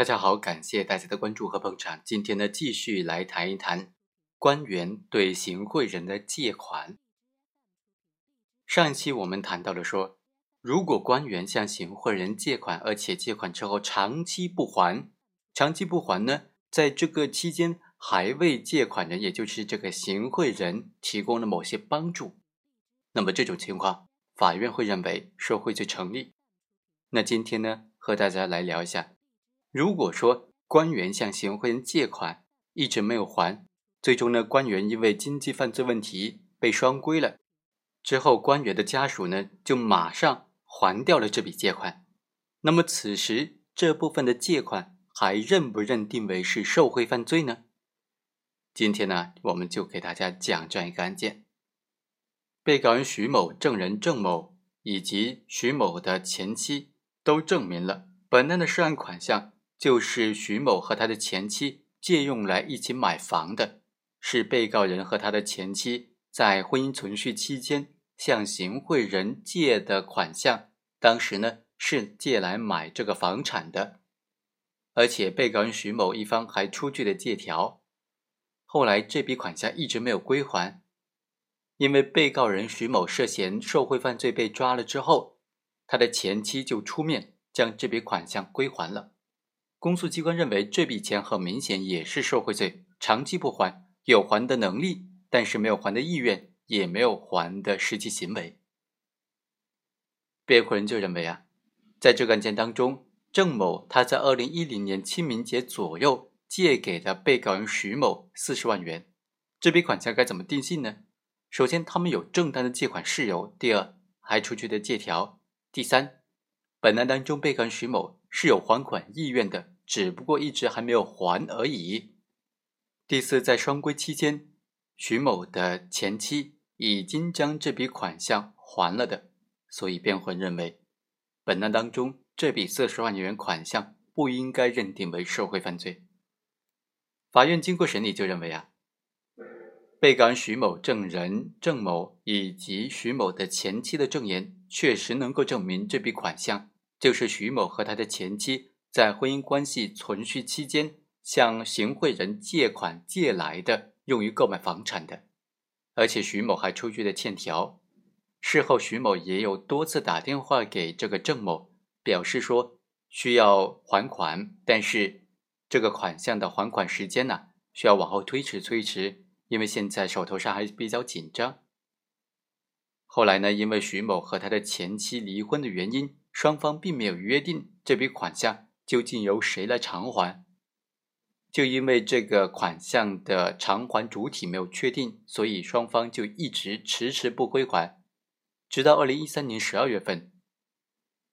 大家好，感谢大家的关注和捧场。今天呢，继续来谈一谈官员对行贿人的借款。上一期我们谈到了说，如果官员向行贿人借款，而且借款之后长期不还，长期不还呢，在这个期间还为借款人，也就是这个行贿人提供了某些帮助，那么这种情况，法院会认为受贿罪成立。那今天呢，和大家来聊一下。如果说官员向行贿人借款一直没有还，最终呢，官员因为经济犯罪问题被双规了，之后官员的家属呢就马上还掉了这笔借款，那么此时这部分的借款还认不认定为是受贿犯罪呢？今天呢，我们就给大家讲这样一个案件：被告人徐某、证人郑某以及徐某的前妻都证明了本案的涉案款项。就是徐某和他的前妻借用来一起买房的，是被告人和他的前妻在婚姻存续期间向行贿人借的款项。当时呢是借来买这个房产的，而且被告人徐某一方还出具了借条。后来这笔款项一直没有归还，因为被告人徐某涉嫌受贿犯罪被抓了之后，他的前妻就出面将这笔款项归还了。公诉机关认为这笔钱很明显也是受贿罪，长期不还，有还的能力，但是没有还的意愿，也没有还的实际行为。辩护人就认为啊，在这个案件当中，郑某他在二零一零年清明节左右借给了被告人徐某四十万元，这笔款项该怎么定性呢？首先，他们有正当的借款事由；第二，还出具的借条；第三，本案当中被告人徐某。是有还款意愿的，只不过一直还没有还而已。第四，在双规期间，徐某的前妻已经将这笔款项还了的，所以辩护人认为，本案当中这笔四十万元款项不应该认定为受贿犯罪。法院经过审理就认为啊，被告人徐某证人郑某以及徐某的前妻的证言确实能够证明这笔款项。就是徐某和他的前妻在婚姻关系存续期间向行贿人借款借来的，用于购买房产的，而且徐某还出具了欠条。事后，徐某也有多次打电话给这个郑某，表示说需要还款，但是这个款项的还款时间呢，需要往后推迟推迟，因为现在手头上还比较紧张。后来呢，因为徐某和他的前妻离婚的原因。双方并没有约定这笔款项究竟由谁来偿还，就因为这个款项的偿还主体没有确定，所以双方就一直迟迟不归还，直到二零一三年十二月份，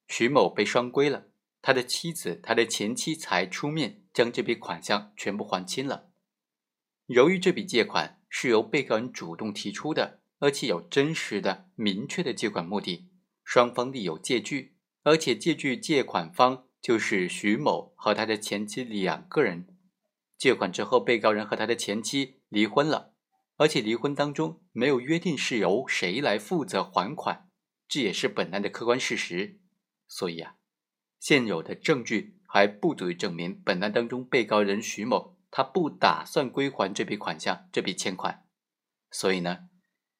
徐某被双规了，他的妻子、他的前妻才出面将这笔款项全部还清了。由于这笔借款是由被告人主动提出的，而且有真实的、明确的借款目的，双方立有借据。而且借据借款方就是徐某和他的前妻两个人，借款之后，被告人和他的前妻离婚了，而且离婚当中没有约定是由谁来负责还款，这也是本案的客观事实。所以啊，现有的证据还不足以证明本案当中被告人徐某他不打算归还这笔款项，这笔欠款。所以呢，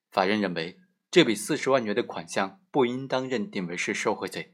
法院认为这笔四十万元的款项不应当认定为是受贿罪。